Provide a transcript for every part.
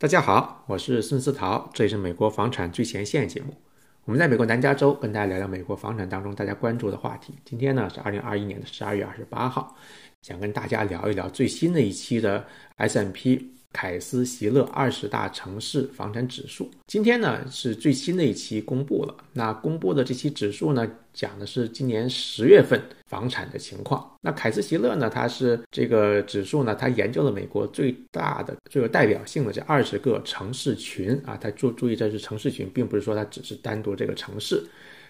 大家好，我是孙思桃，这里是美国房产最前线节目。我们在美国南加州跟大家聊聊美国房产当中大家关注的话题。今天呢是二零二一年的十二月二十八号，想跟大家聊一聊最新的一期的 SMP。凯斯席勒二十大城市房产指数，今天呢是最新的一期公布了。那公布的这期指数呢，讲的是今年十月份房产的情况。那凯斯席勒呢，它是这个指数呢，它研究了美国最大的、最有代表性的这二十个城市群啊。它注注意这是城市群，并不是说它只是单独这个城市，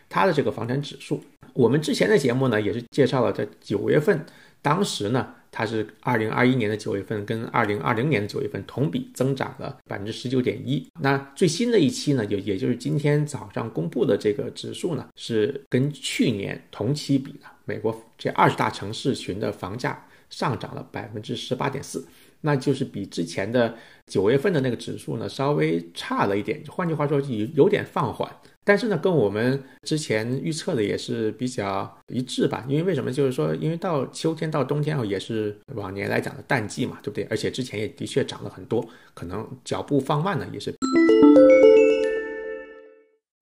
它的这个房产指数。我们之前的节目呢，也是介绍了在九月份，当时呢。它是二零二一年的九月份跟二零二零年的九月份同比增长了百分之十九点一。那最新的一期呢，也也就是今天早上公布的这个指数呢，是跟去年同期比的，美国这二十大城市群的房价上涨了百分之十八点四，那就是比之前的九月份的那个指数呢稍微差了一点。换句话说，有有点放缓。但是呢，跟我们之前预测的也是比较一致吧。因为为什么？就是说，因为到秋天到冬天后，也是往年来讲的淡季嘛，对不对？而且之前也的确涨了很多，可能脚步放慢了，也是。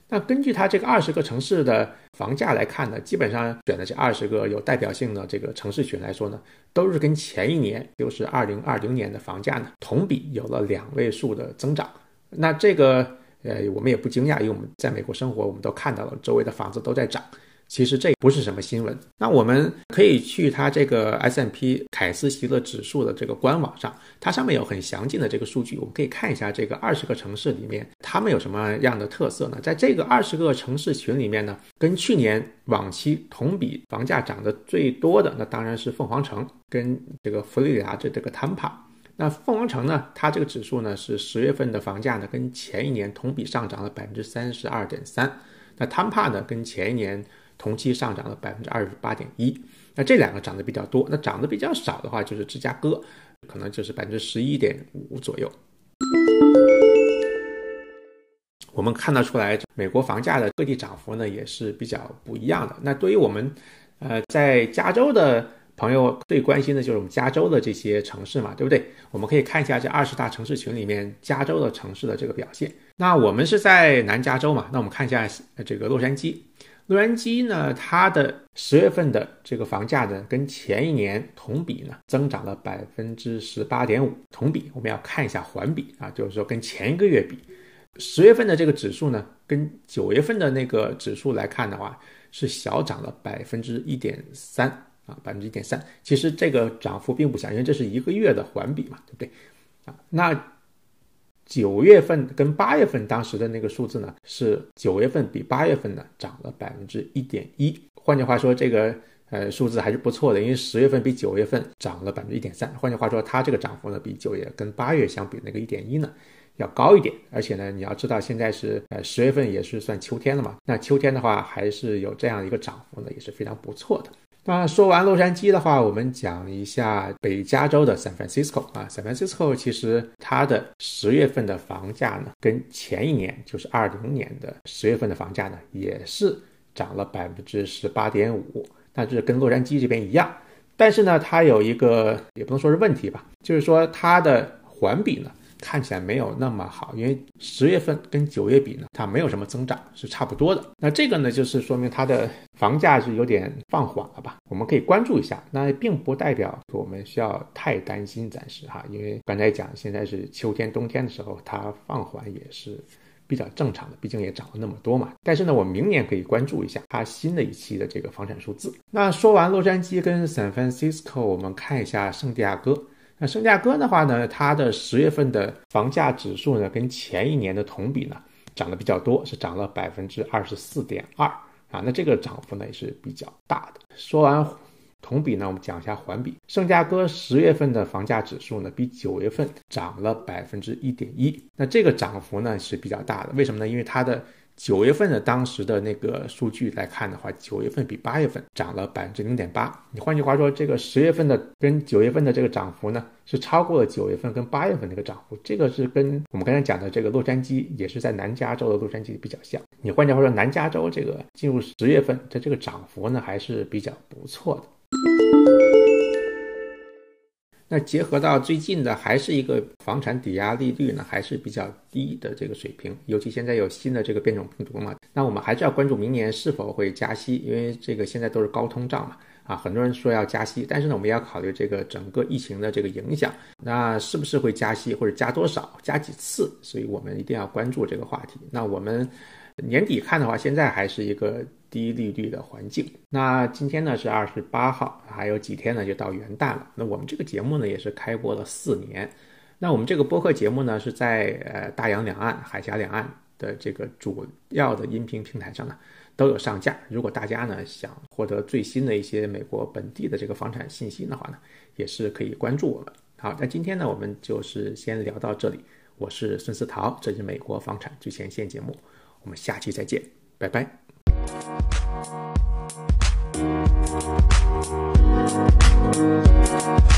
那根据它这个二十个城市的房价来看呢，基本上选的这二十个有代表性的这个城市群来说呢，都是跟前一年，就是二零二零年的房价呢同比有了两位数的增长。那这个。呃，我们也不惊讶，因为我们在美国生活，我们都看到了周围的房子都在涨。其实这不是什么新闻。那我们可以去它这个 S M P 凯斯席勒指数的这个官网上，它上面有很详尽的这个数据，我们可以看一下这个二十个城市里面，它们有什么样的特色呢？在这个二十个城市群里面呢，跟去年往期同比房价涨得最多的，那当然是凤凰城跟这个佛罗里达这这个坦帕。那凤凰城呢？它这个指数呢是十月份的房价呢，跟前一年同比上涨了百分之三十二点三。那坦帕呢，跟前一年同期上涨了百分之二十八点一。那这两个涨得比较多，那涨得比较少的话就是芝加哥，可能就是百分之十一点五左右。我们看得出来，美国房价的各地涨幅呢也是比较不一样的。那对于我们，呃，在加州的。朋友最关心的就是我们加州的这些城市嘛，对不对？我们可以看一下这二十大城市群里面加州的城市的这个表现。那我们是在南加州嘛？那我们看一下这个洛杉矶。洛杉矶呢，它的十月份的这个房价呢，跟前一年同比呢增长了百分之十八点五。同比我们要看一下环比啊，就是说跟前一个月比，十月份的这个指数呢，跟九月份的那个指数来看的话，是小涨了百分之一点三。啊，百分之一点三，其实这个涨幅并不小，因为这是一个月的环比嘛，对不对？啊，那九月份跟八月份当时的那个数字呢，是九月份比八月份呢涨了百分之一点一。换句话说，这个呃数字还是不错的，因为十月份比九月份涨了百分之一点三。换句话说，它这个涨幅呢，比九月跟八月相比那个一点一呢要高一点。而且呢，你要知道现在是呃十月份也是算秋天了嘛，那秋天的话还是有这样一个涨幅呢，也是非常不错的。那说完洛杉矶的话，我们讲一下北加州的 San Francisco 啊，San Francisco 其实它的十月份的房价呢，跟前一年就是二零年的十月份的房价呢，也是涨了百分之十八点五，那就是跟洛杉矶这边一样。但是呢，它有一个也不能说是问题吧，就是说它的环比呢。看起来没有那么好，因为十月份跟九月比呢，它没有什么增长，是差不多的。那这个呢，就是说明它的房价是有点放缓了吧？我们可以关注一下。那并不代表我们需要太担心，暂时哈，因为刚才讲现在是秋天、冬天的时候，它放缓也是比较正常的，毕竟也涨了那么多嘛。但是呢，我明年可以关注一下它新的一期的这个房产数字。那说完洛杉矶跟 San Francisco，我们看一下圣地亚哥。那圣地哥的话呢，它的十月份的房价指数呢，跟前一年的同比呢，涨得比较多，是涨了百分之二十四点二啊。那这个涨幅呢也是比较大的。说完同比呢，我们讲一下环比。圣地哥十月份的房价指数呢，比九月份涨了百分之一点一。那这个涨幅呢是比较大的，为什么呢？因为它的九月份的当时的那个数据来看的话，九月份比八月份涨了百分之零点八。你换句话说，这个十月份的跟九月份的这个涨幅呢，是超过了九月份跟八月份那个涨幅。这个是跟我们刚才讲的这个洛杉矶，也是在南加州的洛杉矶比较像。你换句话说，南加州这个进入十月份的这个涨幅呢，还是比较不错的。那结合到最近的，还是一个房产抵押利率呢，还是比较低的这个水平。尤其现在有新的这个变种病毒嘛，那我们还是要关注明年是否会加息，因为这个现在都是高通胀嘛。啊，很多人说要加息，但是呢，我们要考虑这个整个疫情的这个影响，那是不是会加息，或者加多少，加几次？所以我们一定要关注这个话题。那我们年底看的话，现在还是一个低利率的环境。那今天呢是二十八号，还有几天呢就到元旦了。那我们这个节目呢也是开播了四年。那我们这个播客节目呢是在呃大洋两岸、海峡两岸的这个主要的音频平台上呢。都有上架。如果大家呢想获得最新的一些美国本地的这个房产信息的话呢，也是可以关注我们。好，那今天呢我们就是先聊到这里。我是孙思桃，这是美国房产最前线节目，我们下期再见，拜拜。Thank you.